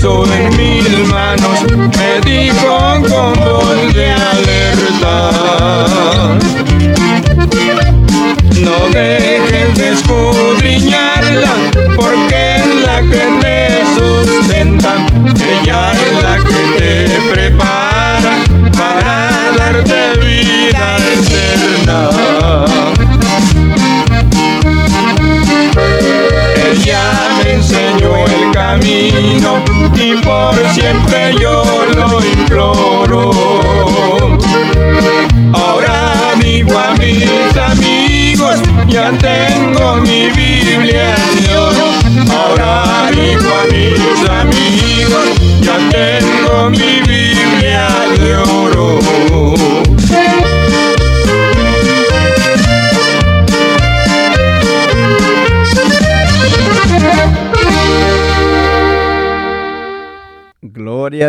la puso en siempre yo lo imploro. Ahora digo a mis amigos, ya tengo mi Biblia. Ahora digo a mis amigos,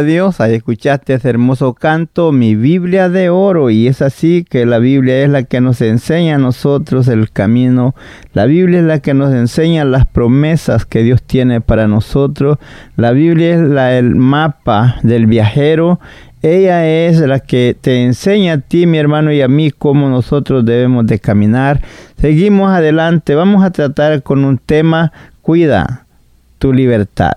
Dios, ahí escuchaste ese hermoso canto, mi Biblia de oro, y es así que la Biblia es la que nos enseña a nosotros el camino, la Biblia es la que nos enseña las promesas que Dios tiene para nosotros, la Biblia es el mapa del viajero, ella es la que te enseña a ti, mi hermano, y a mí cómo nosotros debemos de caminar. Seguimos adelante, vamos a tratar con un tema, cuida tu libertad.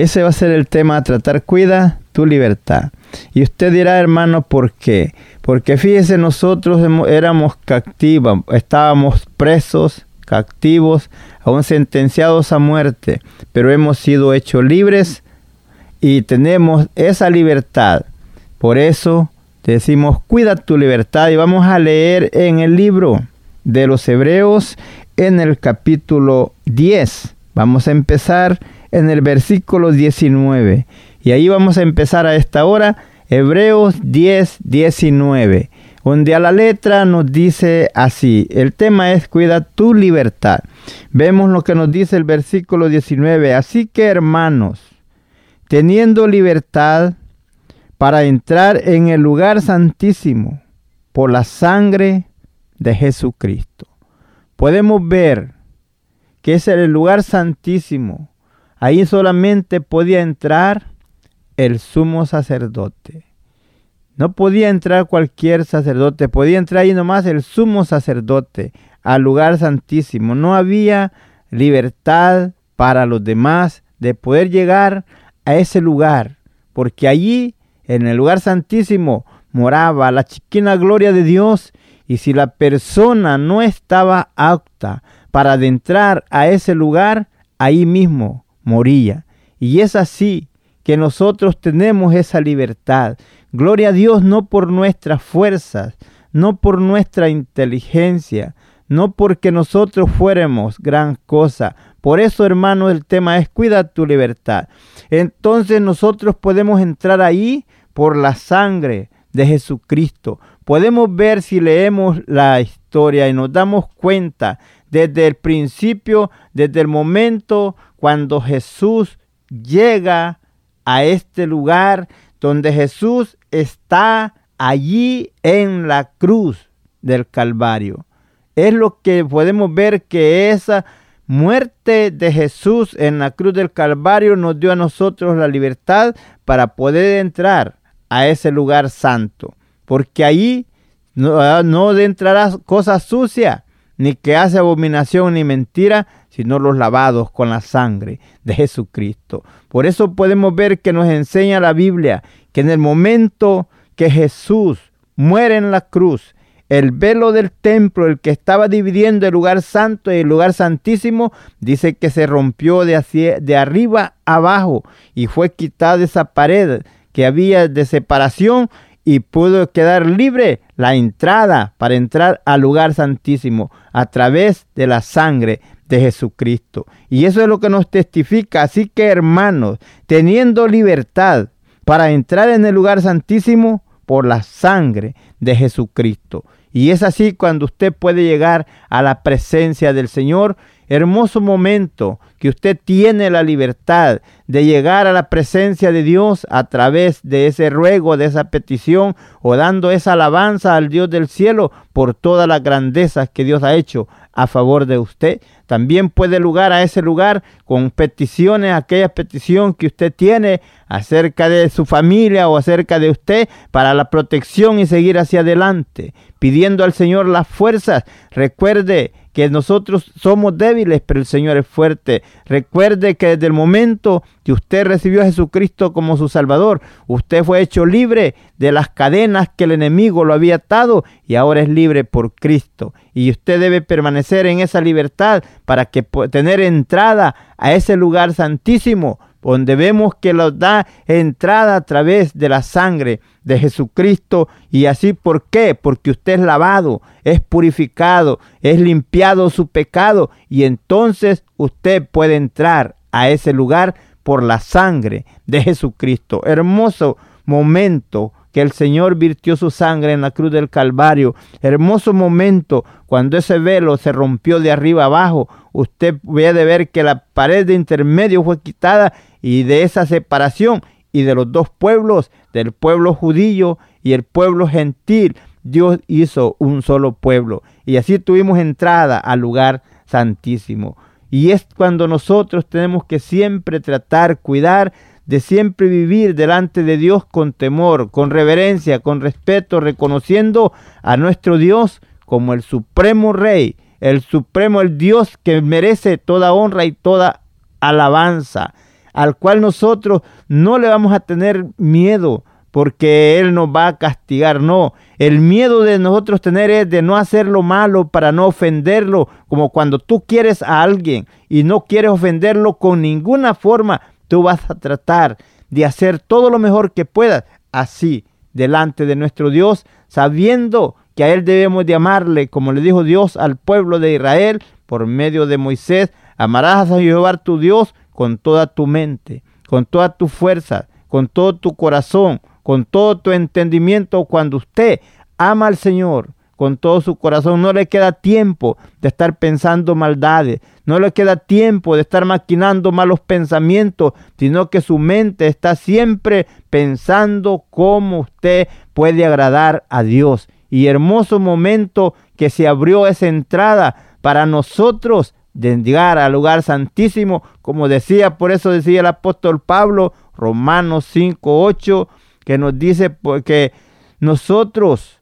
Ese va a ser el tema a tratar. Cuida tu libertad. Y usted dirá, hermano, ¿por qué? Porque fíjese, nosotros éramos cautivos, estábamos presos, cautivos, aún sentenciados a muerte, pero hemos sido hechos libres y tenemos esa libertad. Por eso decimos, cuida tu libertad y vamos a leer en el libro de los Hebreos en el capítulo 10. Vamos a empezar en el versículo 19. Y ahí vamos a empezar a esta hora, Hebreos 10, 19, donde a la letra nos dice así, el tema es cuida tu libertad. Vemos lo que nos dice el versículo 19, así que hermanos, teniendo libertad para entrar en el lugar santísimo por la sangre de Jesucristo. Podemos ver que es el lugar santísimo Ahí solamente podía entrar el sumo sacerdote. No podía entrar cualquier sacerdote, podía entrar ahí nomás el sumo sacerdote al lugar santísimo. No había libertad para los demás de poder llegar a ese lugar, porque allí, en el lugar santísimo, moraba la chiquina gloria de Dios, y si la persona no estaba apta para adentrar a ese lugar, ahí mismo moría. Y es así que nosotros tenemos esa libertad. Gloria a Dios no por nuestras fuerzas, no por nuestra inteligencia, no porque nosotros fuéramos gran cosa. Por eso, hermano, el tema es cuida tu libertad. Entonces nosotros podemos entrar ahí por la sangre de Jesucristo. Podemos ver si leemos la historia y nos damos cuenta desde el principio, desde el momento cuando Jesús llega a este lugar donde Jesús está allí en la cruz del Calvario. es lo que podemos ver que esa muerte de Jesús en la cruz del Calvario nos dio a nosotros la libertad para poder entrar a ese lugar santo. Porque ahí no, ah, no entrará cosas sucias, ni que hace abominación ni mentira, sino los lavados con la sangre de Jesucristo. Por eso podemos ver que nos enseña la Biblia que en el momento que Jesús muere en la cruz, el velo del templo, el que estaba dividiendo el lugar santo y el lugar santísimo, dice que se rompió de, de arriba abajo y fue quitada esa pared que había de separación y pudo quedar libre la entrada para entrar al lugar santísimo a través de la sangre de Jesucristo. Y eso es lo que nos testifica. Así que hermanos, teniendo libertad para entrar en el lugar santísimo por la sangre de Jesucristo. Y es así cuando usted puede llegar a la presencia del Señor. Hermoso momento que usted tiene la libertad de llegar a la presencia de Dios a través de ese ruego, de esa petición o dando esa alabanza al Dios del cielo por todas las grandezas que Dios ha hecho a favor de usted. También puede lugar a ese lugar con peticiones, aquella petición que usted tiene acerca de su familia o acerca de usted para la protección y seguir hacia adelante, pidiendo al Señor las fuerzas. Recuerde que nosotros somos débiles, pero el Señor es fuerte. Recuerde que desde el momento que usted recibió a Jesucristo como su Salvador, usted fue hecho libre de las cadenas que el enemigo lo había atado y ahora es libre por Cristo. Y usted debe permanecer en esa libertad para que tener entrada a ese lugar santísimo donde vemos que nos da entrada a través de la sangre de Jesucristo. Y así, ¿por qué? Porque usted es lavado, es purificado, es limpiado su pecado y entonces usted puede entrar a ese lugar por la sangre de Jesucristo. Hermoso momento que el Señor virtió su sangre en la cruz del Calvario. Hermoso momento cuando ese velo se rompió de arriba abajo. Usted puede ver que la pared de intermedio fue quitada y de esa separación y de los dos pueblos, del pueblo judío y el pueblo gentil, Dios hizo un solo pueblo. Y así tuvimos entrada al lugar santísimo. Y es cuando nosotros tenemos que siempre tratar, cuidar de siempre vivir delante de Dios con temor, con reverencia, con respeto, reconociendo a nuestro Dios como el supremo Rey, el supremo, el Dios que merece toda honra y toda alabanza, al cual nosotros no le vamos a tener miedo, porque Él nos va a castigar. No, el miedo de nosotros tener es de no hacer lo malo para no ofenderlo, como cuando tú quieres a alguien y no quieres ofenderlo con ninguna forma, Tú vas a tratar de hacer todo lo mejor que puedas así delante de nuestro Dios, sabiendo que a Él debemos de amarle, como le dijo Dios al pueblo de Israel por medio de Moisés. Amarás a Jehová tu Dios con toda tu mente, con toda tu fuerza, con todo tu corazón, con todo tu entendimiento. Cuando usted ama al Señor, con todo su corazón. No le queda tiempo de estar pensando maldades. No le queda tiempo de estar maquinando malos pensamientos, sino que su mente está siempre pensando cómo usted puede agradar a Dios. Y hermoso momento que se abrió esa entrada para nosotros de llegar al lugar santísimo, como decía, por eso decía el apóstol Pablo, Romanos 5:8, que nos dice que nosotros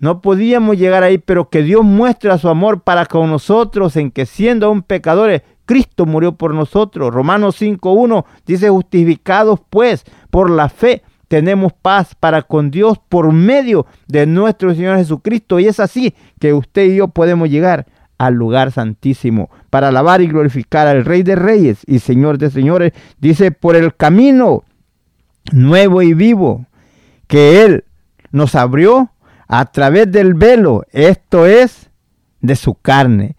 no podíamos llegar ahí, pero que Dios muestra su amor para con nosotros en que siendo aún pecadores, Cristo murió por nosotros. Romanos 5.1 dice, justificados pues por la fe, tenemos paz para con Dios por medio de nuestro Señor Jesucristo. Y es así que usted y yo podemos llegar al lugar santísimo para alabar y glorificar al Rey de Reyes y Señor de Señores. Dice, por el camino nuevo y vivo que Él nos abrió a través del velo, esto es de su carne.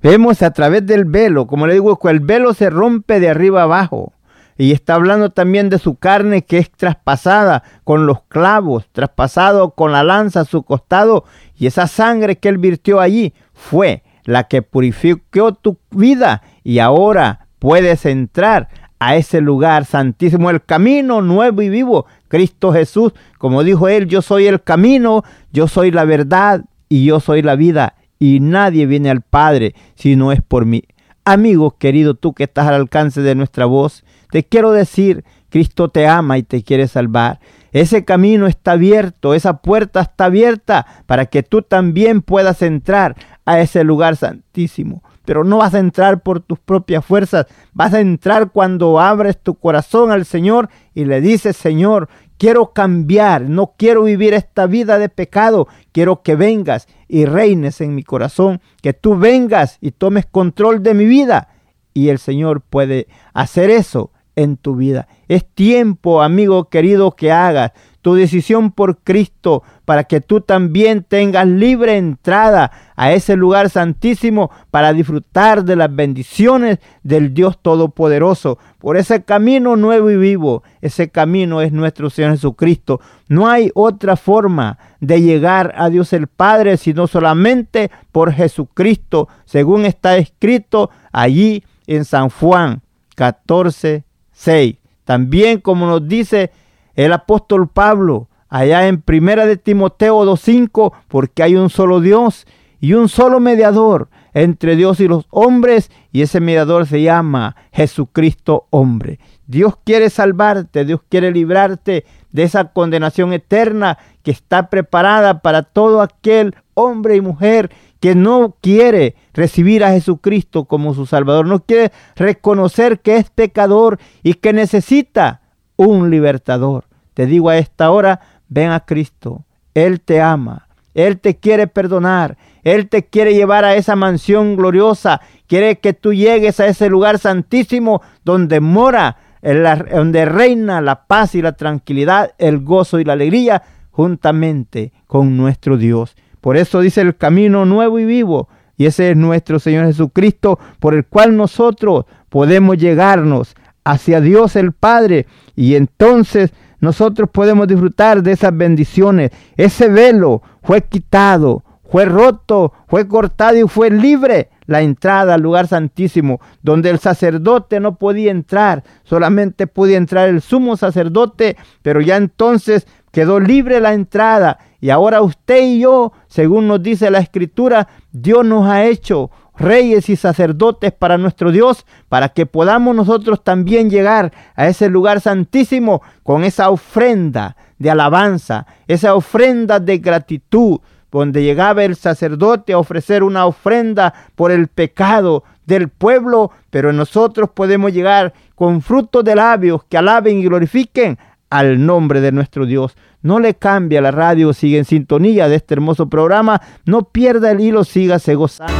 Vemos a través del velo, como le digo, el velo se rompe de arriba abajo. Y está hablando también de su carne que es traspasada con los clavos, traspasado con la lanza a su costado. Y esa sangre que él virtió allí fue la que purificó tu vida. Y ahora puedes entrar a ese lugar santísimo, el camino nuevo y vivo, Cristo Jesús, como dijo él, yo soy el camino, yo soy la verdad y yo soy la vida. y nadie viene al Padre si no es por mí. Amigo querido, tú que estás al alcance de nuestra voz, te quiero decir, Cristo te ama y te quiere salvar. Ese camino está abierto, esa puerta está abierta para que tú también puedas entrar a ese lugar santísimo. Pero no vas a entrar por tus propias fuerzas, vas a entrar cuando abres tu corazón al Señor y le dices, Señor, quiero cambiar, no quiero vivir esta vida de pecado, quiero que vengas y reines en mi corazón, que tú vengas y tomes control de mi vida. Y el Señor puede hacer eso en tu vida. Es tiempo, amigo querido, que hagas tu decisión por Cristo para que tú también tengas libre entrada a ese lugar santísimo para disfrutar de las bendiciones del Dios Todopoderoso. Por ese camino nuevo y vivo, ese camino es nuestro Señor Jesucristo. No hay otra forma de llegar a Dios el Padre sino solamente por Jesucristo, según está escrito allí en San Juan 14, 6. También como nos dice el apóstol Pablo allá en Primera de Timoteo 2.5, porque hay un solo Dios y un solo mediador entre Dios y los hombres, y ese mediador se llama Jesucristo hombre. Dios quiere salvarte, Dios quiere librarte de esa condenación eterna que está preparada para todo aquel hombre y mujer que no quiere recibir a Jesucristo como su Salvador, no quiere reconocer que es pecador y que necesita un libertador. Te digo a esta hora, ven a Cristo. Él te ama. Él te quiere perdonar. Él te quiere llevar a esa mansión gloriosa. Quiere que tú llegues a ese lugar santísimo donde mora, donde reina la paz y la tranquilidad, el gozo y la alegría juntamente con nuestro Dios. Por eso dice el camino nuevo y vivo. Y ese es nuestro Señor Jesucristo, por el cual nosotros podemos llegarnos hacia Dios el Padre y entonces nosotros podemos disfrutar de esas bendiciones. Ese velo fue quitado, fue roto, fue cortado y fue libre la entrada al lugar santísimo, donde el sacerdote no podía entrar, solamente podía entrar el sumo sacerdote, pero ya entonces quedó libre la entrada. Y ahora usted y yo, según nos dice la escritura, Dios nos ha hecho reyes y sacerdotes para nuestro Dios, para que podamos nosotros también llegar a ese lugar santísimo con esa ofrenda de alabanza, esa ofrenda de gratitud, donde llegaba el sacerdote a ofrecer una ofrenda por el pecado del pueblo, pero nosotros podemos llegar con frutos de labios que alaben y glorifiquen al nombre de nuestro Dios. No le cambia la radio, sigue en sintonía de este hermoso programa. No pierda el hilo, sígase gozando.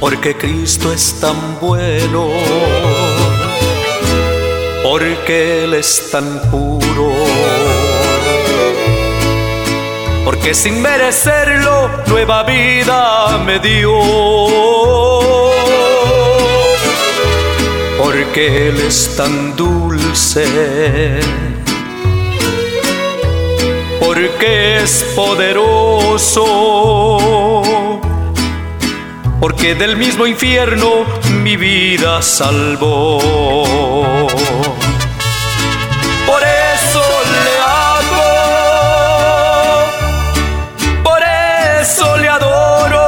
Porque Cristo es tan bueno, porque Él es tan puro, porque sin merecerlo nueva vida me dio, porque Él es tan dulce, porque es poderoso porque del mismo infierno mi vida salvó. Por eso le amo, por eso le adoro,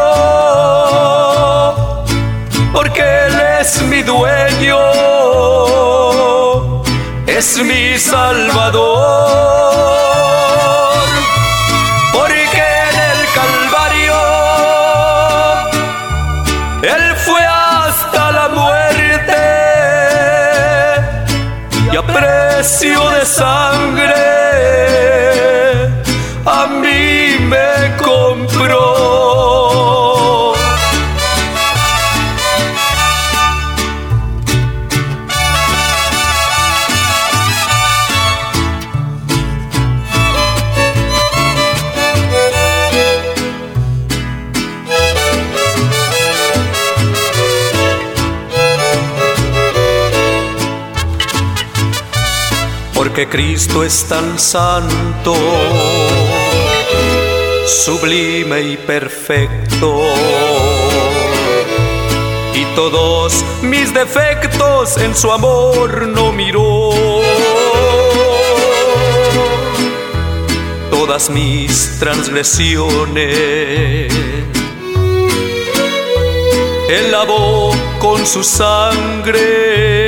porque Él es mi dueño, es mi salvador. De sangre Cristo es tan santo, sublime y perfecto. Y todos mis defectos en su amor no miró. Todas mis transgresiones. Él lavó con su sangre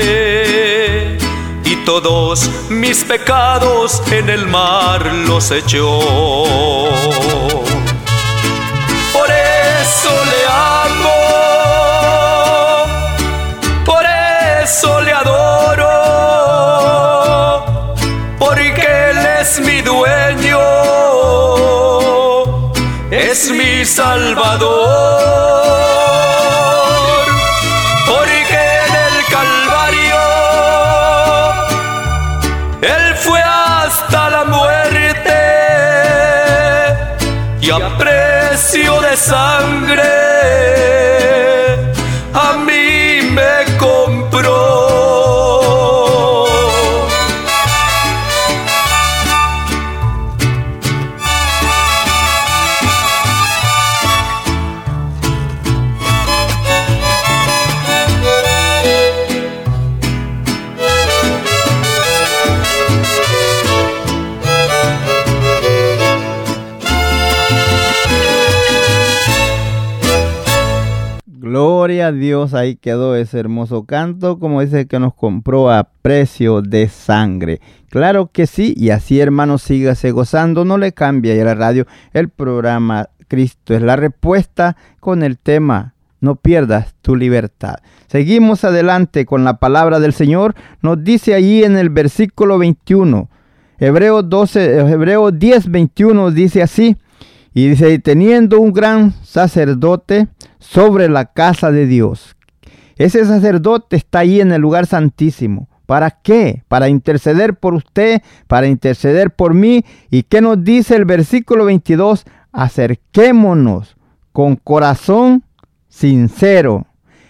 todos mis pecados en el mar los echó. Por eso le amo, por eso le adoro, porque Él es mi dueño, es mi salvador. Dios, ahí quedó ese hermoso canto, como dice que nos compró a precio de sangre. Claro que sí, y así hermano, sígase gozando, no le cambia a la radio el programa Cristo es la respuesta con el tema no pierdas tu libertad. Seguimos adelante con la palabra del Señor, nos dice allí en el versículo 21, Hebreos 12, Hebreos 10, 21 dice así, y dice, teniendo un gran sacerdote sobre la casa de Dios. Ese sacerdote está ahí en el lugar santísimo. ¿Para qué? Para interceder por usted, para interceder por mí. ¿Y qué nos dice el versículo 22? Acerquémonos con corazón sincero,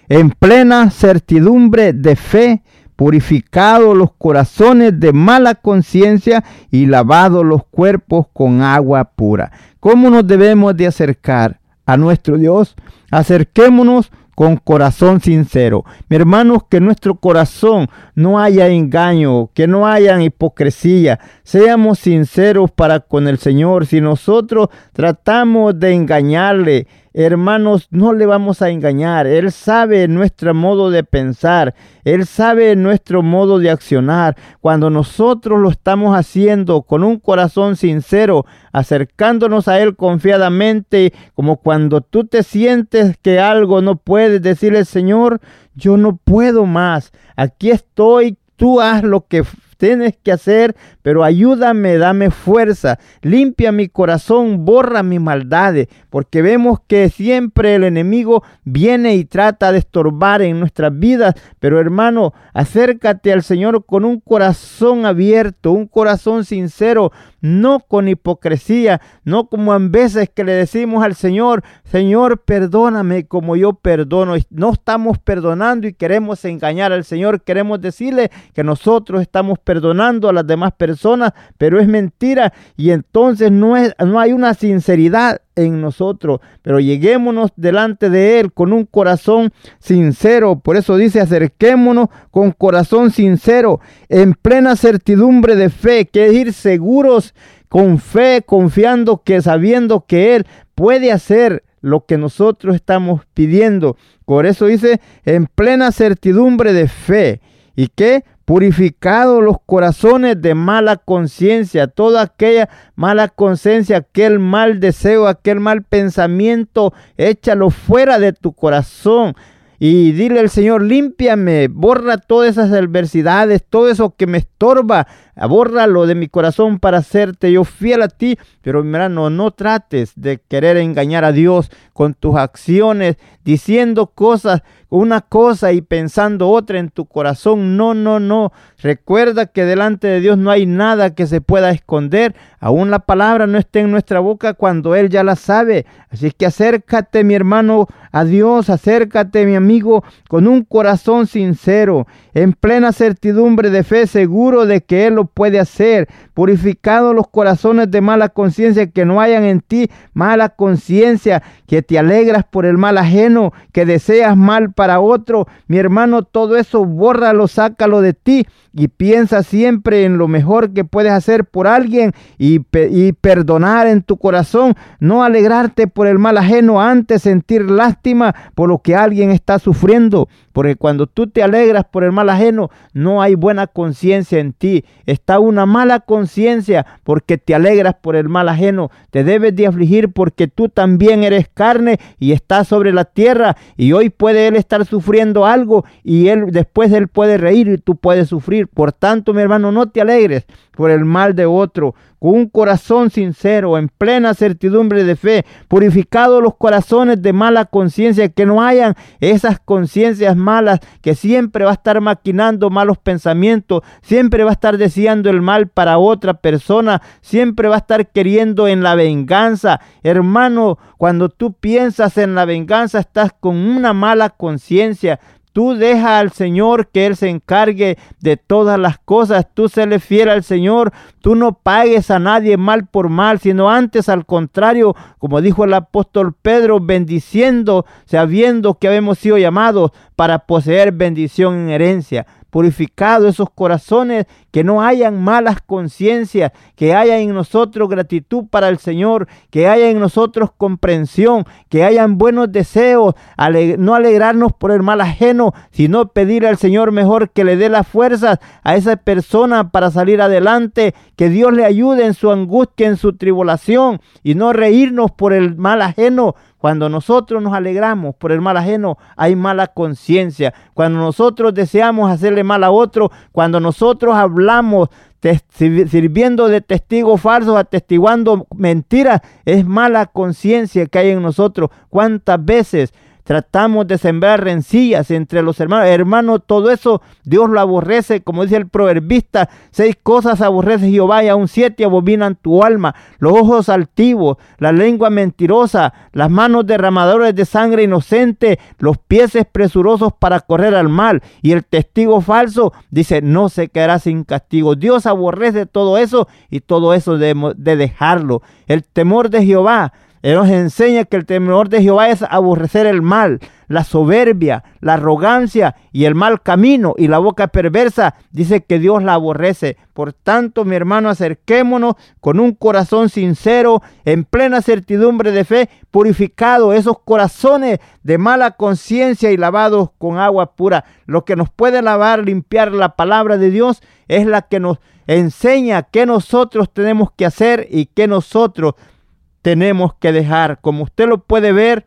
en plena certidumbre de fe, purificado los corazones de mala conciencia y lavado los cuerpos con agua pura. ¿Cómo nos debemos de acercar a nuestro Dios? Acerquémonos con corazón sincero. Mi hermanos, que nuestro corazón no haya engaño, que no haya hipocresía. Seamos sinceros para con el Señor. Si nosotros tratamos de engañarle, hermanos, no le vamos a engañar. Él sabe nuestro modo de pensar. Él sabe nuestro modo de accionar. Cuando nosotros lo estamos haciendo con un corazón sincero, acercándonos a Él confiadamente, como cuando tú te sientes que algo no puedes decirle, Señor, yo no puedo más. Aquí estoy. Tú haz lo que tienes que hacer, pero ayúdame, dame fuerza, limpia mi corazón, borra mis maldades, porque vemos que siempre el enemigo viene y trata de estorbar en nuestras vidas, pero hermano, acércate al Señor con un corazón abierto, un corazón sincero, no con hipocresía, no como en veces que le decimos al Señor, Señor, perdóname como yo perdono. No estamos perdonando y queremos engañar al Señor, queremos decirle que nosotros estamos perdonando a las demás personas, pero es mentira y entonces no, es, no hay una sinceridad en nosotros, pero lleguémonos delante de Él con un corazón sincero. Por eso dice, acerquémonos con corazón sincero, en plena certidumbre de fe, que es ir seguros, con fe, confiando que sabiendo que Él puede hacer lo que nosotros estamos pidiendo. Por eso dice, en plena certidumbre de fe. ¿Y qué? Purificado los corazones de mala conciencia, toda aquella mala conciencia, aquel mal deseo, aquel mal pensamiento, échalo fuera de tu corazón. Y dile al Señor, límpiame, borra todas esas adversidades, todo eso que me estorba, bórralo de mi corazón para hacerte yo fiel a ti. Pero hermano, no trates de querer engañar a Dios con tus acciones, diciendo cosas, una cosa y pensando otra en tu corazón. No, no, no. Recuerda que delante de Dios no hay nada que se pueda esconder. Aún la palabra no está en nuestra boca cuando Él ya la sabe. Así que acércate, mi hermano, a Dios, acércate, mi amigo, con un corazón sincero, en plena certidumbre de fe, seguro de que Él lo puede hacer, purificado los corazones de mala conciencia, que no hayan en ti mala conciencia, que te alegras por el mal ajeno, que deseas mal para otro. Mi hermano, todo eso bórralo, sácalo de ti y piensa siempre en lo mejor que puedes hacer por alguien y, y, perdonar en tu corazón, no alegrarte por el mal ajeno, antes sentir lástima por lo que alguien está sufriendo, porque cuando tú te alegras por el mal ajeno, no hay buena conciencia en ti, está una mala conciencia porque te alegras por el mal ajeno, te debes de afligir porque tú también eres carne y estás sobre la tierra. Y hoy puede él estar sufriendo algo y él después él puede reír y tú puedes sufrir por tanto, mi hermano, no te alegres por el mal de otro, con un corazón sincero, en plena certidumbre de fe, purificados los corazones de mala conciencia, que no hayan esas conciencias malas que siempre va a estar maquinando malos pensamientos, siempre va a estar deseando el mal para otra persona, siempre va a estar queriendo en la venganza. Hermano, cuando tú piensas en la venganza, estás con una mala conciencia. Tú deja al Señor que Él se encargue de todas las cosas. Tú se le fiel al Señor. Tú no pagues a nadie mal por mal, sino antes al contrario, como dijo el apóstol Pedro, bendiciendo, sabiendo que habemos sido llamados para poseer bendición en herencia purificado esos corazones, que no hayan malas conciencias, que haya en nosotros gratitud para el Señor, que haya en nosotros comprensión, que hayan buenos deseos, no alegrarnos por el mal ajeno, sino pedir al Señor mejor que le dé las fuerzas a esa persona para salir adelante, que Dios le ayude en su angustia, en su tribulación, y no reírnos por el mal ajeno, cuando nosotros nos alegramos por el mal ajeno, hay mala conciencia. Cuando nosotros deseamos hacerle mal a otro, cuando nosotros hablamos sirviendo de testigos falsos, atestiguando mentiras, es mala conciencia que hay en nosotros. ¿Cuántas veces tratamos de sembrar rencillas entre los hermanos. Hermano, todo eso Dios lo aborrece, como dice el proverbista, seis cosas aborrece Jehová y aún siete abominan tu alma, los ojos altivos, la lengua mentirosa, las manos derramadores de sangre inocente, los pies presurosos para correr al mal y el testigo falso dice, no se quedará sin castigo. Dios aborrece todo eso y todo eso de, de dejarlo. El temor de Jehová él nos enseña que el temor de Jehová es aborrecer el mal, la soberbia, la arrogancia y el mal camino y la boca perversa. Dice que Dios la aborrece. Por tanto, mi hermano, acerquémonos con un corazón sincero, en plena certidumbre de fe, purificado esos corazones de mala conciencia y lavados con agua pura. Lo que nos puede lavar, limpiar la palabra de Dios es la que nos enseña qué nosotros tenemos que hacer y qué nosotros tenemos que dejar. Como usted lo puede ver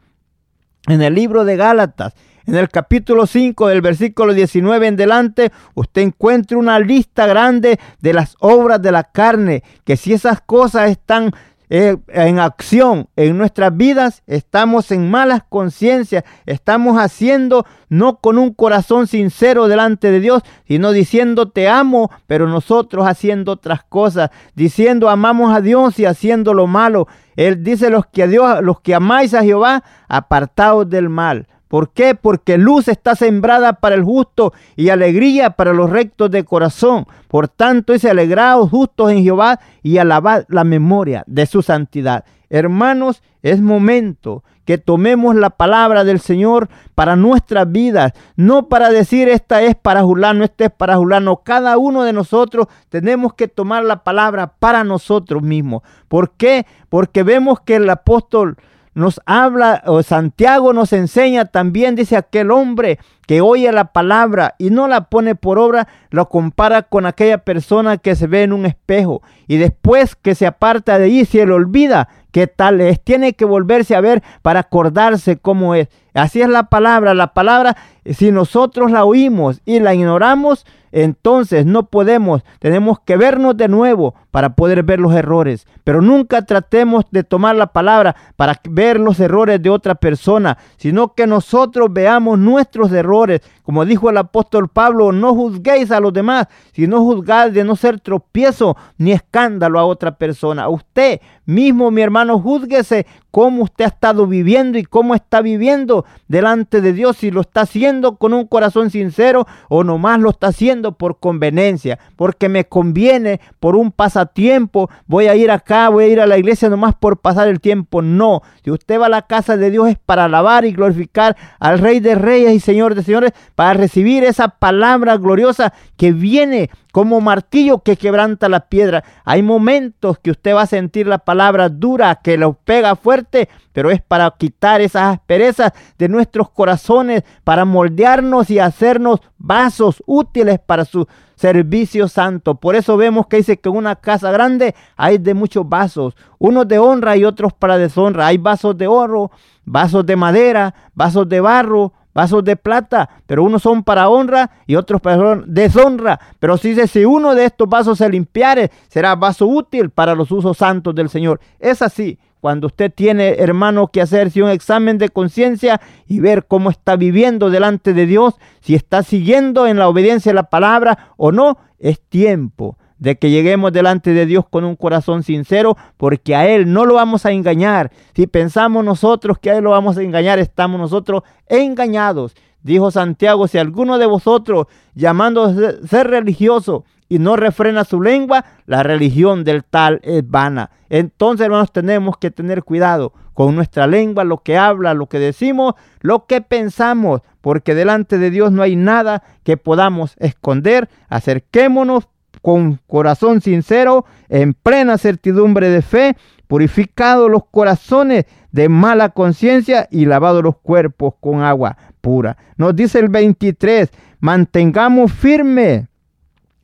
en el libro de Gálatas, en el capítulo 5 del versículo 19 en delante, usted encuentra una lista grande de las obras de la carne, que si esas cosas están eh, en acción en nuestras vidas, estamos en malas conciencias, estamos haciendo no con un corazón sincero delante de Dios, sino diciendo te amo, pero nosotros haciendo otras cosas, diciendo amamos a Dios y haciendo lo malo. Él dice los que a Dios, los que amáis a Jehová, apartaos del mal. ¿Por qué? Porque luz está sembrada para el justo y alegría para los rectos de corazón. Por tanto, es alegrados justos en Jehová y alabad la memoria de su santidad. Hermanos, es momento que tomemos la palabra del Señor para nuestras vidas, no para decir esta es para Julano, esta es para Julano. Cada uno de nosotros tenemos que tomar la palabra para nosotros mismos. ¿Por qué? Porque vemos que el apóstol nos habla, o Santiago nos enseña también, dice aquel hombre que oye la palabra y no la pone por obra, lo compara con aquella persona que se ve en un espejo y después que se aparta de allí se le olvida qué tal es. Tiene que volverse a ver para acordarse cómo es. Así es la palabra. La palabra, si nosotros la oímos y la ignoramos, entonces no podemos, tenemos que vernos de nuevo para poder ver los errores. Pero nunca tratemos de tomar la palabra para ver los errores de otra persona, sino que nosotros veamos nuestros errores. Como dijo el apóstol Pablo, no juzguéis a los demás, sino juzgad de no ser tropiezo ni escándalo a otra persona. Usted mismo, mi hermano, júzguese cómo usted ha estado viviendo y cómo está viviendo delante de Dios, si lo está haciendo con un corazón sincero o nomás lo está haciendo por conveniencia, porque me conviene, por un pasatiempo, voy a ir acá, voy a ir a la iglesia nomás por pasar el tiempo. No, si usted va a la casa de Dios es para alabar y glorificar al Rey de Reyes y Señor de Señores, para recibir esa palabra gloriosa que viene como martillo que quebranta la piedra. Hay momentos que usted va a sentir la palabra dura que lo pega fuerte, pero es para quitar esas asperezas de nuestros corazones, para moldearnos y hacernos vasos útiles para su servicio santo. Por eso vemos que dice que en una casa grande hay de muchos vasos, unos de honra y otros para deshonra. Hay vasos de oro, vasos de madera, vasos de barro, vasos de plata, pero unos son para honra y otros para deshonra. Pero si si uno de estos vasos se limpiare, será vaso útil para los usos santos del Señor. Es así. Cuando usted tiene, hermano, que hacerse un examen de conciencia y ver cómo está viviendo delante de Dios, si está siguiendo en la obediencia a la palabra o no, es tiempo de que lleguemos delante de Dios con un corazón sincero, porque a Él no lo vamos a engañar. Si pensamos nosotros que a Él lo vamos a engañar, estamos nosotros engañados. Dijo Santiago, si alguno de vosotros, llamando ser religioso, y no refrena su lengua, la religión del tal es vana. Entonces, hermanos, tenemos que tener cuidado con nuestra lengua, lo que habla, lo que decimos, lo que pensamos, porque delante de Dios no hay nada que podamos esconder. Acerquémonos con corazón sincero, en plena certidumbre de fe, purificado los corazones de mala conciencia y lavado los cuerpos con agua pura. Nos dice el 23, mantengamos firme,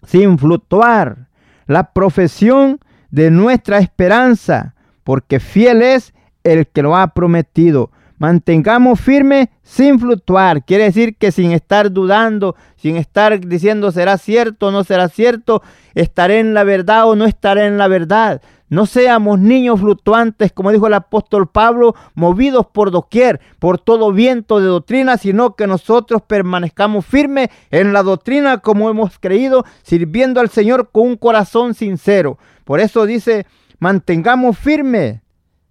sin fluctuar, la profesión de nuestra esperanza, porque fiel es el que lo ha prometido. Mantengamos firme sin fluctuar. Quiere decir que sin estar dudando, sin estar diciendo será cierto o no será cierto, estaré en la verdad o no estaré en la verdad. No seamos niños fluctuantes, como dijo el apóstol Pablo, movidos por doquier, por todo viento de doctrina, sino que nosotros permanezcamos firmes en la doctrina como hemos creído, sirviendo al Señor con un corazón sincero. Por eso dice, mantengamos firme,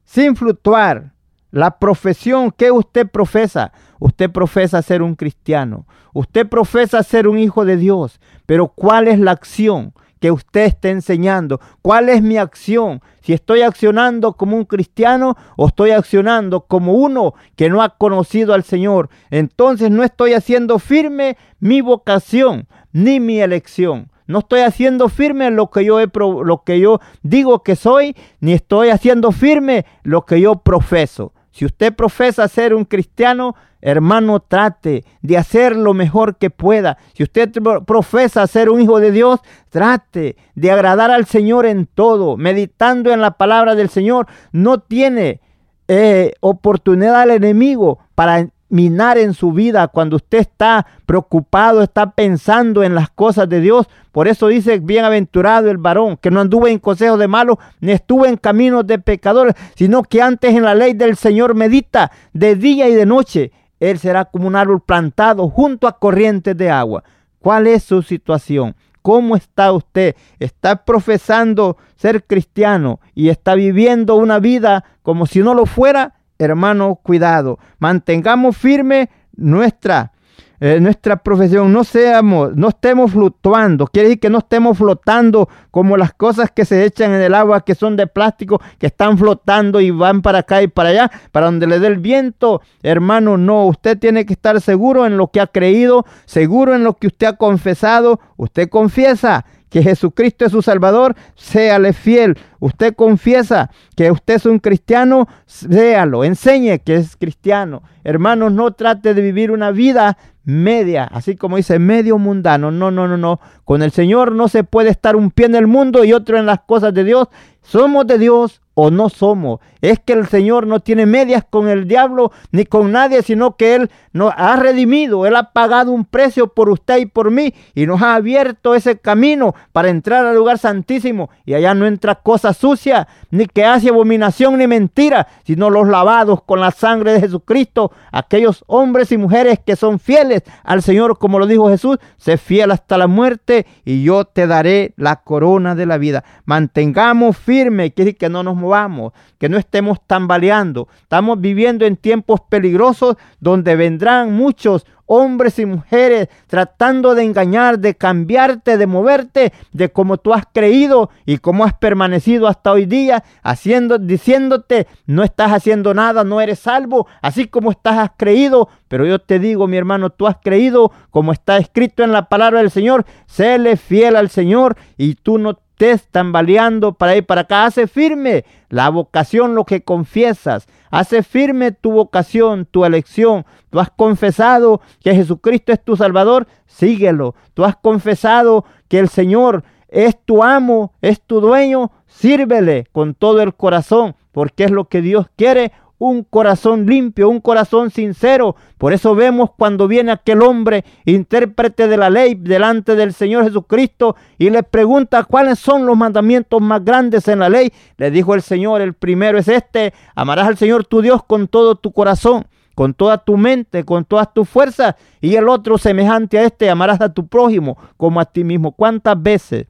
sin fluctuar la profesión que usted profesa, usted profesa ser un cristiano, usted profesa ser un hijo de Dios, pero ¿cuál es la acción que usted está enseñando? ¿Cuál es mi acción? Si estoy accionando como un cristiano o estoy accionando como uno que no ha conocido al Señor, entonces no estoy haciendo firme mi vocación ni mi elección. No estoy haciendo firme lo que yo he lo que yo digo que soy, ni estoy haciendo firme lo que yo profeso. Si usted profesa ser un cristiano, hermano, trate de hacer lo mejor que pueda. Si usted profesa ser un hijo de Dios, trate de agradar al Señor en todo, meditando en la palabra del Señor. No tiene eh, oportunidad al enemigo para minar en su vida cuando usted está preocupado, está pensando en las cosas de Dios. Por eso dice, bienaventurado el varón, que no anduvo en consejos de malos, ni estuvo en caminos de pecadores, sino que antes en la ley del Señor medita de día y de noche. Él será como un árbol plantado junto a corrientes de agua. ¿Cuál es su situación? ¿Cómo está usted? ¿Está profesando ser cristiano y está viviendo una vida como si no lo fuera? Hermano, cuidado. Mantengamos firme nuestra, eh, nuestra profesión. No seamos, no estemos fluctuando. Quiere decir que no estemos flotando como las cosas que se echan en el agua que son de plástico, que están flotando y van para acá y para allá, para donde le dé el viento. Hermano, no. Usted tiene que estar seguro en lo que ha creído, seguro en lo que usted ha confesado. Usted confiesa que Jesucristo es su Salvador, séale fiel. Usted confiesa que usted es un cristiano, séalo, enseñe que es cristiano. Hermanos, no trate de vivir una vida media, así como dice, medio mundano. No, no, no, no. Con el Señor no se puede estar un pie en el mundo y otro en las cosas de Dios. Somos de Dios o no somos. Es que el Señor no tiene medias con el diablo ni con nadie, sino que Él nos ha redimido. Él ha pagado un precio por usted y por mí y nos ha abierto ese camino para entrar al lugar santísimo. Y allá no entra cosa sucia, ni que hace abominación ni mentira, sino los lavados con la sangre de Jesucristo. Aquellos hombres y mujeres que son fieles al Señor, como lo dijo Jesús, sé fiel hasta la muerte y yo te daré la corona de la vida. Mantengamos firmes, quiere decir que no nos movamos, que no estemos tambaleando. Estamos viviendo en tiempos peligrosos donde vendrán muchos hombres y mujeres tratando de engañar, de cambiarte, de moverte de como tú has creído y cómo has permanecido hasta hoy día, haciendo, diciéndote, no estás haciendo nada, no eres salvo, así como estás has creído. Pero yo te digo, mi hermano, tú has creído como está escrito en la palabra del Señor, séle fiel al Señor y tú no estés tambaleando para ir para acá. Hace firme la vocación, lo que confiesas. Hace firme tu vocación, tu elección. Tú has confesado que Jesucristo es tu Salvador, síguelo. Tú has confesado que el Señor es tu amo, es tu dueño, sírvele con todo el corazón, porque es lo que Dios quiere un corazón limpio, un corazón sincero. Por eso vemos cuando viene aquel hombre, intérprete de la ley, delante del Señor Jesucristo y le pregunta cuáles son los mandamientos más grandes en la ley. Le dijo el Señor, el primero es este, amarás al Señor tu Dios con todo tu corazón con toda tu mente, con todas tus fuerzas, y el otro semejante a este, amarás a tu prójimo como a ti mismo. ¿Cuántas veces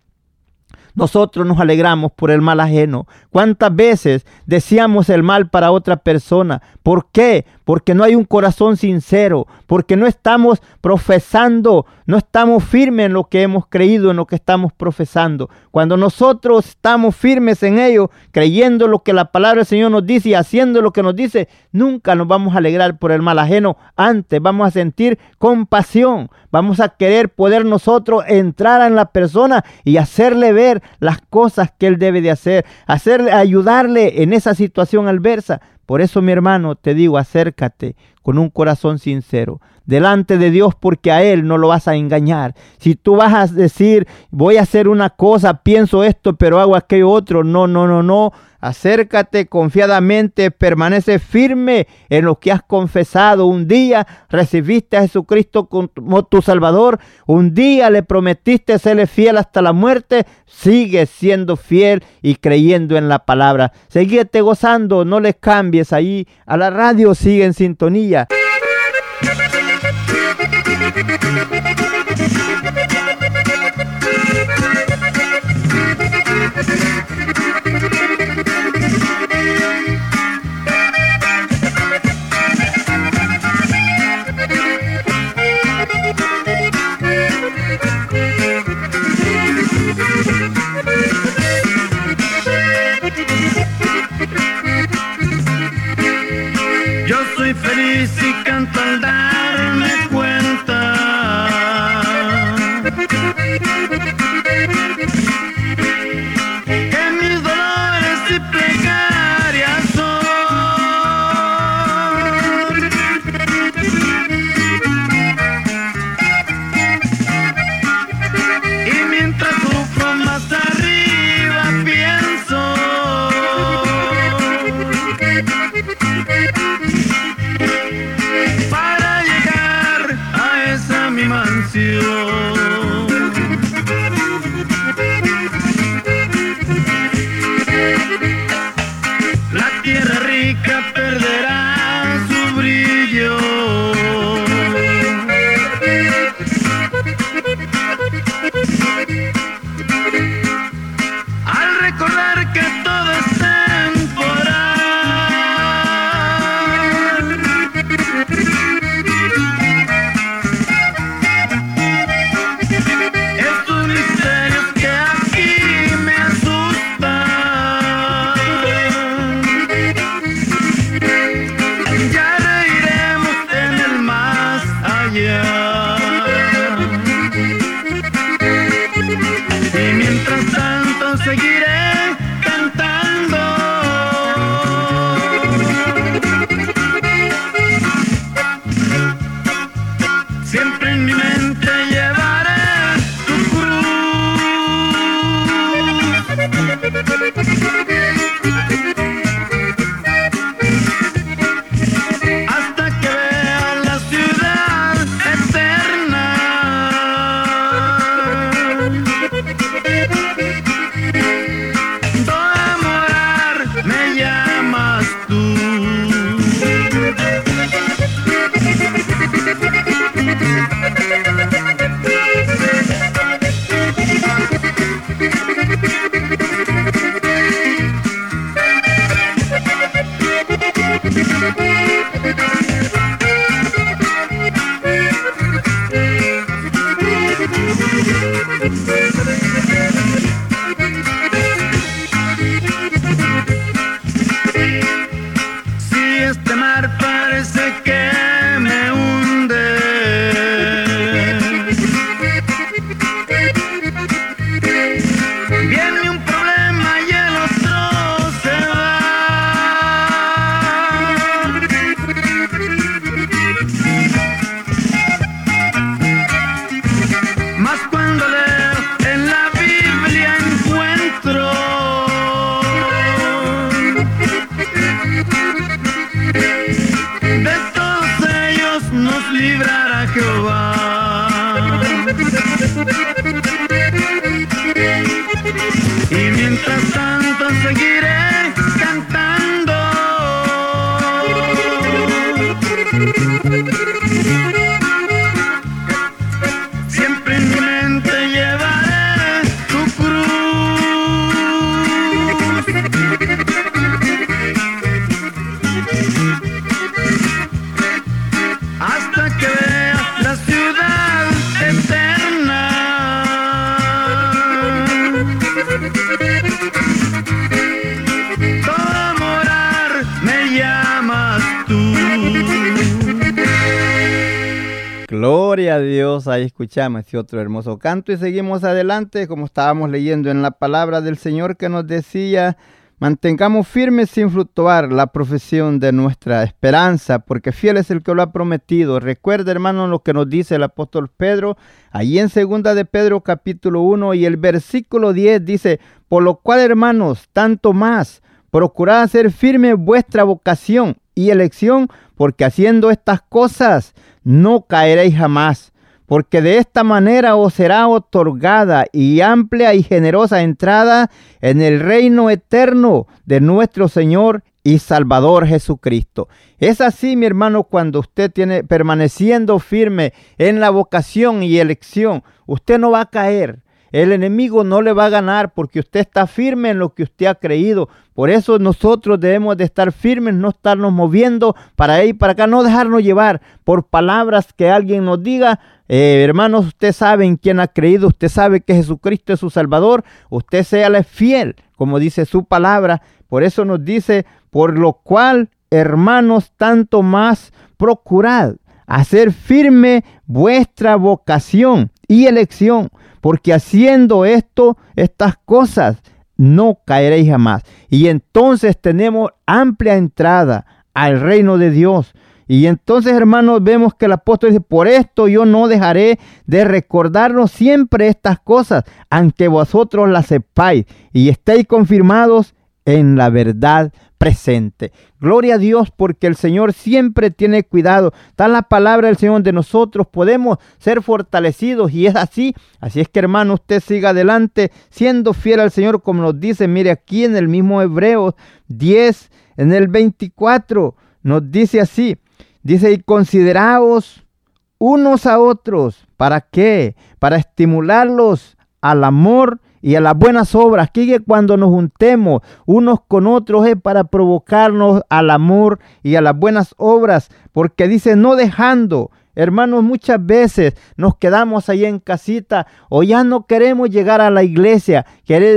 nosotros nos alegramos por el mal ajeno. ¿Cuántas veces deseamos el mal para otra persona? ¿Por qué? Porque no hay un corazón sincero, porque no estamos profesando, no estamos firmes en lo que hemos creído, en lo que estamos profesando. Cuando nosotros estamos firmes en ello, creyendo lo que la palabra del Señor nos dice y haciendo lo que nos dice, nunca nos vamos a alegrar por el mal ajeno. Antes vamos a sentir compasión, vamos a querer poder nosotros entrar en la persona y hacerle ver las cosas que él debe de hacer, hacerle, ayudarle en esa situación adversa. Por eso, mi hermano, te digo, acércate con un corazón sincero delante de Dios porque a Él no lo vas a engañar. Si tú vas a decir, voy a hacer una cosa, pienso esto, pero hago aquello otro, no, no, no, no. Acércate confiadamente, permanece firme en lo que has confesado. Un día recibiste a Jesucristo como tu Salvador. Un día le prometiste serle fiel hasta la muerte. Sigue siendo fiel y creyendo en la palabra. Seguíte gozando, no le cambies ahí a la radio, sigue en sintonía. siempre en mi mente. Ahí escuchamos ese otro hermoso canto y seguimos adelante como estábamos leyendo en la palabra del Señor que nos decía, mantengamos firmes sin fluctuar la profesión de nuestra esperanza, porque fiel es el que lo ha prometido. Recuerda, hermano, lo que nos dice el apóstol Pedro, ahí en segunda de Pedro capítulo 1 y el versículo 10 dice, por lo cual, hermanos, tanto más, procurad hacer firme vuestra vocación y elección, porque haciendo estas cosas, no caeréis jamás, porque de esta manera os será otorgada y amplia y generosa entrada en el reino eterno de nuestro Señor y Salvador Jesucristo. Es así, mi hermano, cuando usted tiene permaneciendo firme en la vocación y elección, usted no va a caer. El enemigo no le va a ganar porque usted está firme en lo que usted ha creído. Por eso nosotros debemos de estar firmes, no estarnos moviendo para ahí, para acá, no dejarnos llevar por palabras que alguien nos diga. Eh, hermanos, usted sabe en quién ha creído, usted sabe que Jesucristo es su Salvador, usted sea fiel, como dice su palabra. Por eso nos dice, por lo cual, hermanos, tanto más procurad hacer firme vuestra vocación y elección porque haciendo esto, estas cosas, no caeréis jamás. Y entonces tenemos amplia entrada al reino de Dios. Y entonces, hermanos, vemos que el apóstol dice, por esto yo no dejaré de recordarnos siempre estas cosas, aunque vosotros las sepáis y estéis confirmados en la verdad presente. Gloria a Dios porque el Señor siempre tiene cuidado. Está la palabra del Señor de nosotros. Podemos ser fortalecidos y es así. Así es que hermano, usted siga adelante siendo fiel al Señor como nos dice. Mire aquí en el mismo Hebreos 10, en el 24, nos dice así. Dice, y consideraos unos a otros. ¿Para qué? Para estimularlos al amor y a las buenas obras. Aquí cuando nos juntemos unos con otros es para provocarnos al amor y a las buenas obras, porque dice no dejando. Hermanos, muchas veces nos quedamos ahí en casita o ya no queremos llegar a la iglesia,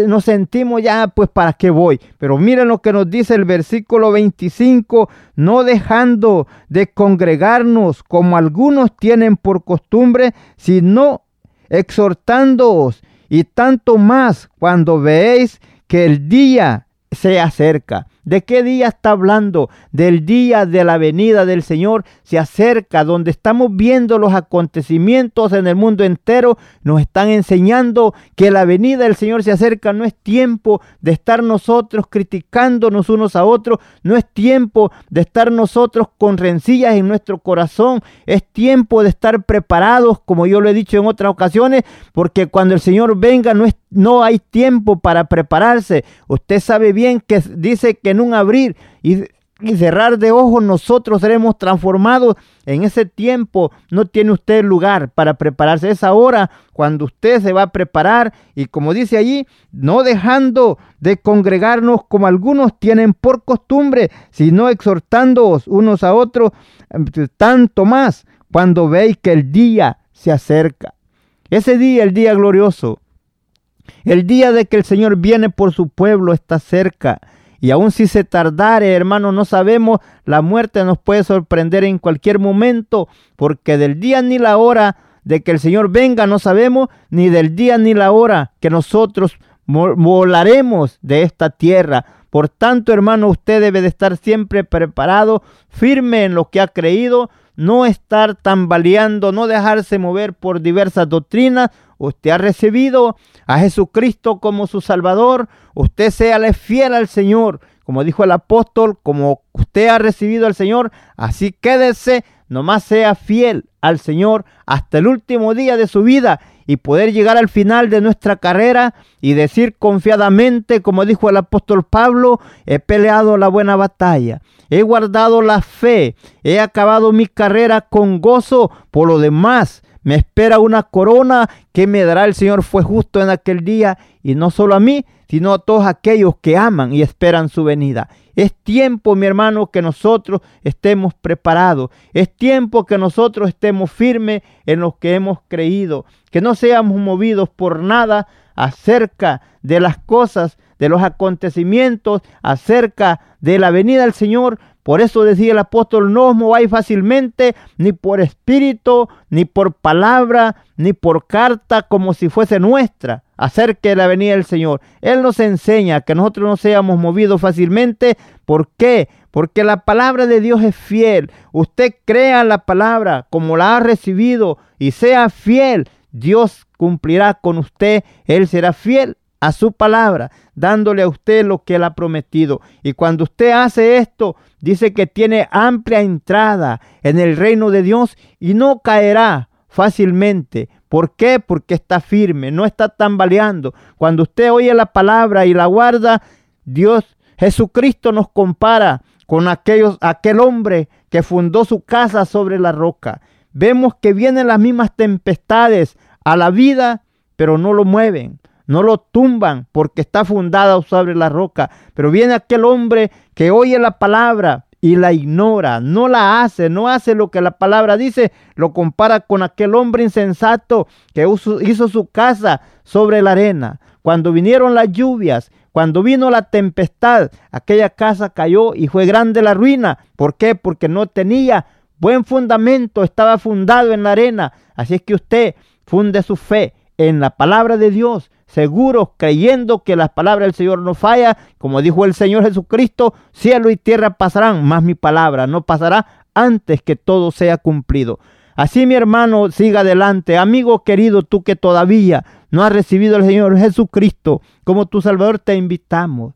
nos sentimos ya, pues para qué voy. Pero miren lo que nos dice el versículo 25, no dejando de congregarnos como algunos tienen por costumbre, sino exhortándoos y tanto más cuando veis que el día se acerca. ¿De qué día está hablando? Del día de la venida del Señor se acerca, donde estamos viendo los acontecimientos en el mundo entero, nos están enseñando que la venida del Señor se acerca. No es tiempo de estar nosotros criticándonos unos a otros, no es tiempo de estar nosotros con rencillas en nuestro corazón, es tiempo de estar preparados, como yo lo he dicho en otras ocasiones, porque cuando el Señor venga no, es, no hay tiempo para prepararse. Usted sabe bien que dice que en un abrir y cerrar de ojos nosotros seremos transformados. En ese tiempo no tiene usted lugar para prepararse. Es ahora cuando usted se va a preparar y como dice allí, no dejando de congregarnos como algunos tienen por costumbre, sino exhortándoos unos a otros, eh, tanto más cuando veis que el día se acerca. Ese día, el día glorioso, el día de que el Señor viene por su pueblo está cerca. Y aun si se tardare, hermano, no sabemos, la muerte nos puede sorprender en cualquier momento, porque del día ni la hora de que el Señor venga no sabemos, ni del día ni la hora que nosotros volaremos de esta tierra. Por tanto, hermano, usted debe de estar siempre preparado, firme en lo que ha creído, no estar tambaleando, no dejarse mover por diversas doctrinas. Usted ha recibido a Jesucristo como su Salvador, usted séale fiel al Señor, como dijo el apóstol, como usted ha recibido al Señor, así quédese, nomás sea fiel al Señor hasta el último día de su vida y poder llegar al final de nuestra carrera y decir confiadamente, como dijo el apóstol Pablo, he peleado la buena batalla, he guardado la fe, he acabado mi carrera con gozo, por lo demás me espera una corona que me dará el Señor fue justo en aquel día y no solo a mí, sino a todos aquellos que aman y esperan su venida. Es tiempo, mi hermano, que nosotros estemos preparados. Es tiempo que nosotros estemos firmes en lo que hemos creído. Que no seamos movidos por nada acerca de las cosas, de los acontecimientos, acerca de la venida del Señor, por eso decía el apóstol, no os mováis fácilmente, ni por espíritu, ni por palabra, ni por carta, como si fuese nuestra, acerca de la venida del Señor. Él nos enseña que nosotros no seamos movidos fácilmente. ¿Por qué? Porque la palabra de Dios es fiel. Usted crea la palabra como la ha recibido y sea fiel. Dios cumplirá con usted. Él será fiel a su palabra, dándole a usted lo que él ha prometido. Y cuando usted hace esto, dice que tiene amplia entrada en el reino de Dios y no caerá fácilmente. ¿Por qué? Porque está firme, no está tambaleando. Cuando usted oye la palabra y la guarda, Dios, Jesucristo nos compara con aquellos, aquel hombre que fundó su casa sobre la roca. Vemos que vienen las mismas tempestades a la vida, pero no lo mueven no lo tumban porque está fundada sobre la roca. Pero viene aquel hombre que oye la palabra y la ignora, no la hace, no hace lo que la palabra dice, lo compara con aquel hombre insensato que hizo su casa sobre la arena. Cuando vinieron las lluvias, cuando vino la tempestad, aquella casa cayó y fue grande la ruina. ¿Por qué? Porque no tenía buen fundamento, estaba fundado en la arena. Así es que usted funde su fe en la palabra de Dios, seguros, creyendo que las palabras del Señor no falla, como dijo el Señor Jesucristo, cielo y tierra pasarán, mas mi palabra no pasará antes que todo sea cumplido. Así mi hermano, siga adelante. Amigo querido, tú que todavía no has recibido al Señor Jesucristo como tu Salvador, te invitamos.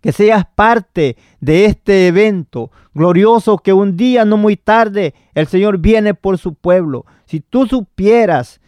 Que seas parte de este evento glorioso que un día, no muy tarde, el Señor viene por su pueblo. Si tú supieras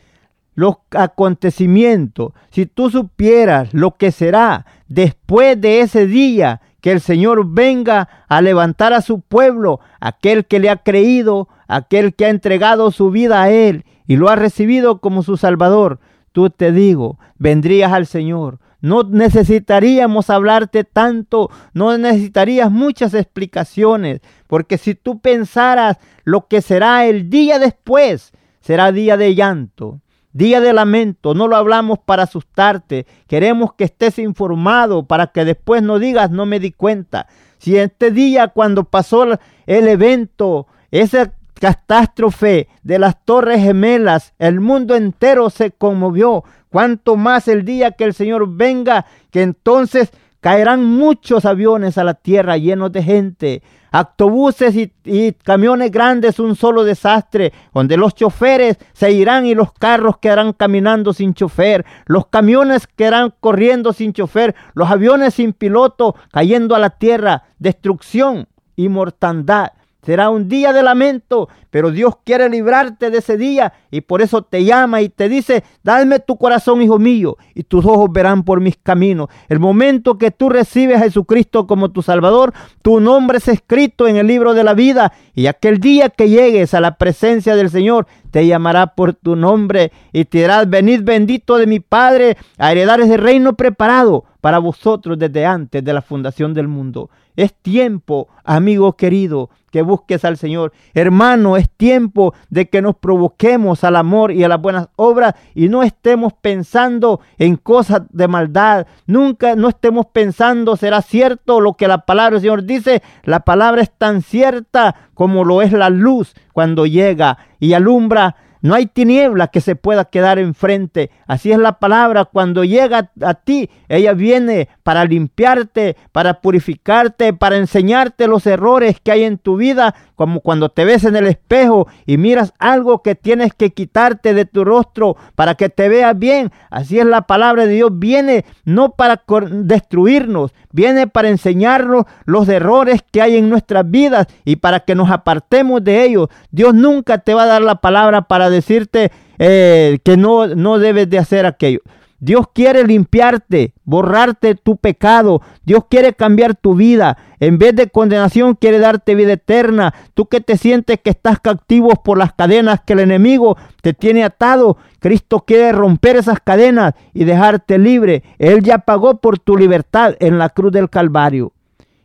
los acontecimientos, si tú supieras lo que será después de ese día que el Señor venga a levantar a su pueblo, aquel que le ha creído, aquel que ha entregado su vida a Él y lo ha recibido como su Salvador, tú te digo, vendrías al Señor. No necesitaríamos hablarte tanto, no necesitarías muchas explicaciones, porque si tú pensaras lo que será el día después, será día de llanto, Día de lamento, no lo hablamos para asustarte. Queremos que estés informado para que después no digas no me di cuenta. Si este día cuando pasó el evento, esa catástrofe de las torres gemelas, el mundo entero se conmovió. Cuanto más el día que el Señor venga, que entonces caerán muchos aviones a la tierra llenos de gente autobuses y, camiones grandes, un solo desastre, donde los choferes se irán y los carros quedarán caminando sin chofer, los camiones quedarán corriendo sin chofer, los aviones sin piloto cayendo a la tierra, destrucción y mortandad Será un día de lamento, pero Dios quiere librarte de ese día y por eso te llama y te dice, dame tu corazón, hijo mío, y tus ojos verán por mis caminos. El momento que tú recibes a Jesucristo como tu Salvador, tu nombre es escrito en el libro de la vida y aquel día que llegues a la presencia del Señor, te llamará por tu nombre y te dirás, venid bendito de mi Padre a heredar ese reino preparado para vosotros desde antes de la fundación del mundo. Es tiempo, amigo querido, que busques al Señor. Hermano, es tiempo de que nos provoquemos al amor y a las buenas obras y no estemos pensando en cosas de maldad. Nunca no estemos pensando, ¿será cierto lo que la palabra del Señor dice? La palabra es tan cierta como lo es la luz cuando llega y alumbra no hay tiniebla que se pueda quedar enfrente. Así es la palabra. Cuando llega a ti, ella viene para limpiarte, para purificarte, para enseñarte los errores que hay en tu vida, como cuando te ves en el espejo y miras algo que tienes que quitarte de tu rostro para que te veas bien. Así es la palabra de Dios. Viene no para destruirnos, viene para enseñarnos los errores que hay en nuestras vidas y para que nos apartemos de ellos. Dios nunca te va a dar la palabra para decirte eh, que no, no debes de hacer aquello. Dios quiere limpiarte, borrarte tu pecado. Dios quiere cambiar tu vida. En vez de condenación, quiere darte vida eterna. Tú que te sientes que estás cautivo por las cadenas que el enemigo te tiene atado. Cristo quiere romper esas cadenas y dejarte libre. Él ya pagó por tu libertad en la cruz del Calvario.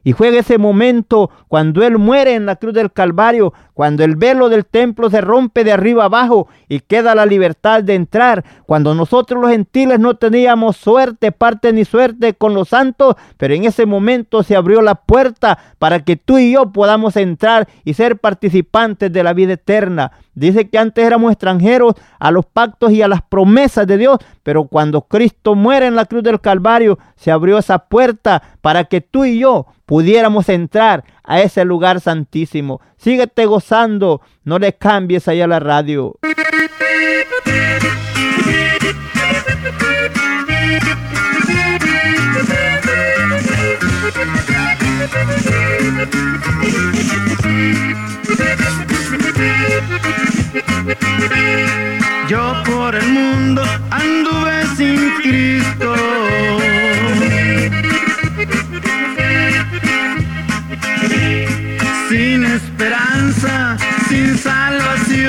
Y fue ese momento cuando Él muere en la cruz del Calvario, cuando el velo del templo se rompe de arriba abajo y queda la libertad de entrar, cuando nosotros los gentiles no teníamos suerte, parte ni suerte con los santos, pero en ese momento se abrió la puerta para que tú y yo podamos entrar y ser participantes de la vida eterna. Dice que antes éramos extranjeros a los pactos y a las promesas de Dios, pero cuando Cristo muere en la cruz del Calvario, se abrió esa puerta para que tú y yo pudiéramos entrar a ese lugar santísimo. Síguete gozando, no le cambies allá la radio. Yo por el mundo anduve sin Cristo.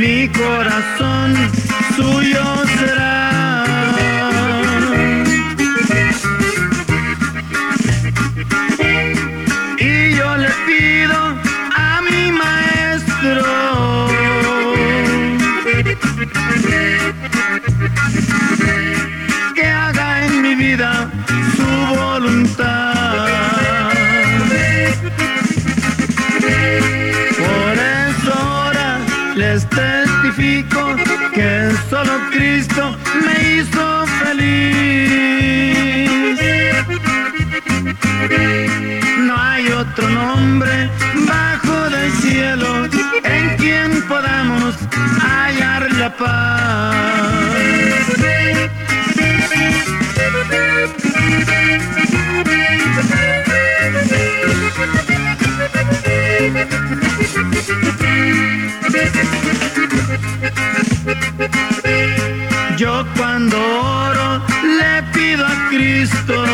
Mi corazón suyo Yo cuando oro le pido a Cristo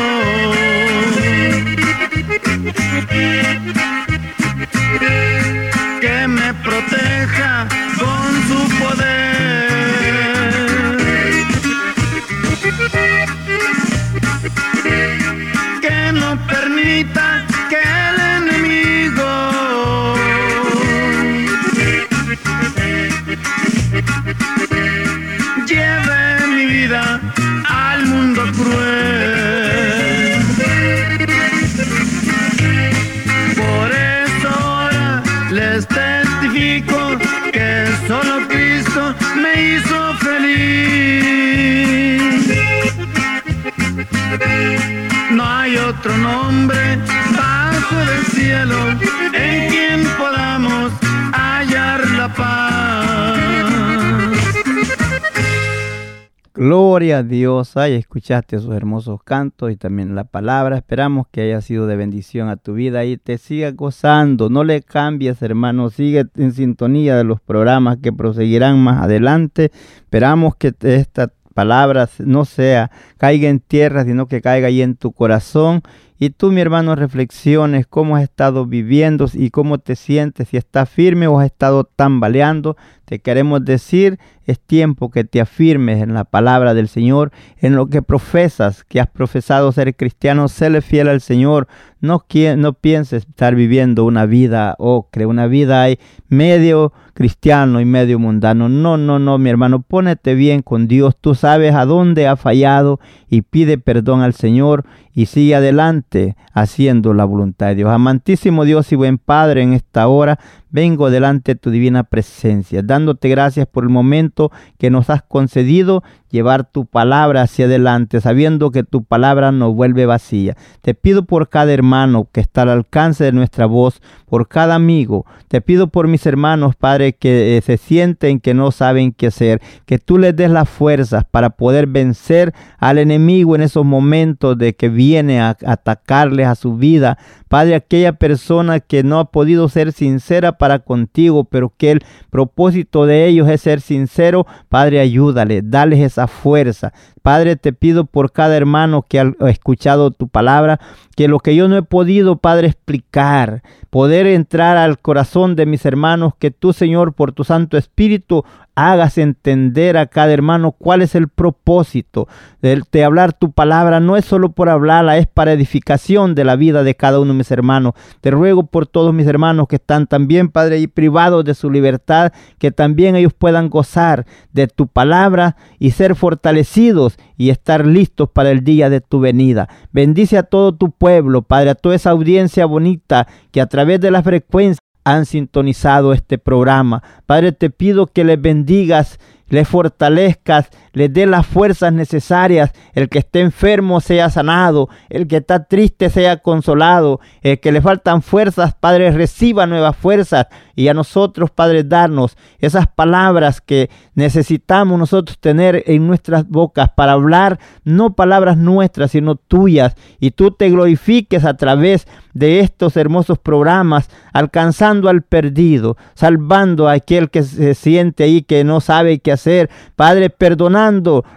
Gloria a Dios. Ay, escuchaste esos hermosos cantos y también la palabra. Esperamos que haya sido de bendición a tu vida y te siga gozando. No le cambies, hermano. Sigue en sintonía de los programas que proseguirán más adelante. Esperamos que esta palabra no sea caiga en tierra, sino que caiga ahí en tu corazón y tú, mi hermano, reflexiones cómo has estado viviendo y cómo te sientes, si estás firme o has estado tambaleando. Te queremos decir, es tiempo que te afirmes en la palabra del Señor, en lo que profesas, que has profesado ser cristiano, séle fiel al Señor. No, no pienses estar viviendo una vida ocre, una vida hay medio cristiano y medio mundano. No, no, no, mi hermano, pónete bien con Dios. Tú sabes a dónde ha fallado y pide perdón al Señor y sigue adelante haciendo la voluntad de Dios. Amantísimo Dios y buen Padre, en esta hora vengo delante de tu divina presencia, dándote gracias por el momento que nos has concedido llevar tu palabra hacia adelante, sabiendo que tu palabra no vuelve vacía. Te pido por cada hermano que está al alcance de nuestra voz, por cada amigo. Te pido por mis hermanos, Padre, que eh, se sienten que no saben qué hacer, que tú les des las fuerzas para poder vencer al enemigo en esos momentos de que viene a atacarles a su vida. Padre, aquella persona que no ha podido ser sincera para contigo, pero que el propósito de ellos es ser sincero, Padre, ayúdale, dales esa fuerza. Padre, te pido por cada hermano que ha escuchado tu palabra, que lo que yo no he podido, Padre, explicar, poder entrar al corazón de mis hermanos, que tú, Señor, por tu Santo Espíritu, hagas entender a cada hermano cuál es el propósito de, hablar tu palabra. No es solo por hablarla, es para edificación de la vida de cada uno de mis hermanos. Te ruego por todos mis hermanos que están también, Padre, y privados de su libertad, que también ellos puedan gozar de tu palabra y ser fortalecidos y estar listos para el día de tu venida. Bendice a todo tu pueblo, Padre, a toda esa audiencia bonita que a través de la frecuencia han sintonizado este programa. Padre, te pido que les bendigas, les fortalezcas, les dé las fuerzas necesarias. El que esté enfermo sea sanado, el que está triste sea consolado, el que le faltan fuerzas, Padre, reciba nuevas fuerzas. Y a nosotros, Padre, darnos esas palabras que necesitamos nosotros tener en nuestras bocas para hablar, no palabras nuestras, sino tuyas. Y tú te glorifiques a través de estos hermosos programas, alcanzando al perdido, salvando a aquel que se siente ahí que no sabe qué hacer. Padre, perdonando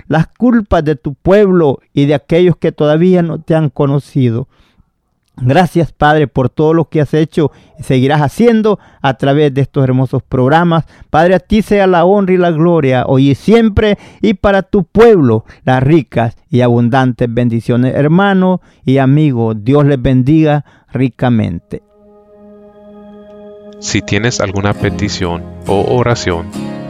las culpas de tu pueblo y de aquellos que todavía no te han conocido. Gracias Padre por todo lo que has hecho y seguirás haciendo a través de estos hermosos programas. Padre, a ti sea la honra y la gloria hoy y siempre y para tu pueblo las ricas y abundantes bendiciones. Hermano y amigo, Dios les bendiga ricamente. Si tienes alguna petición o oración,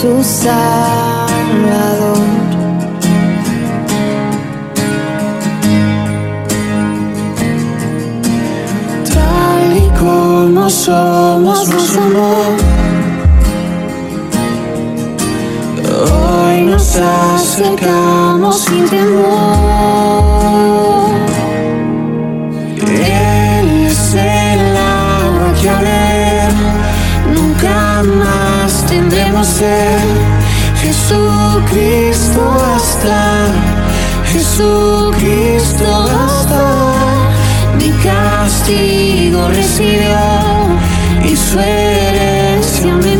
su Salvador. Tal y como somos, nos amor. Hoy nos acercamos sin temor. Ser. Jesucristo basta, Jesucristo basta, mi castigo recibió y su herencia me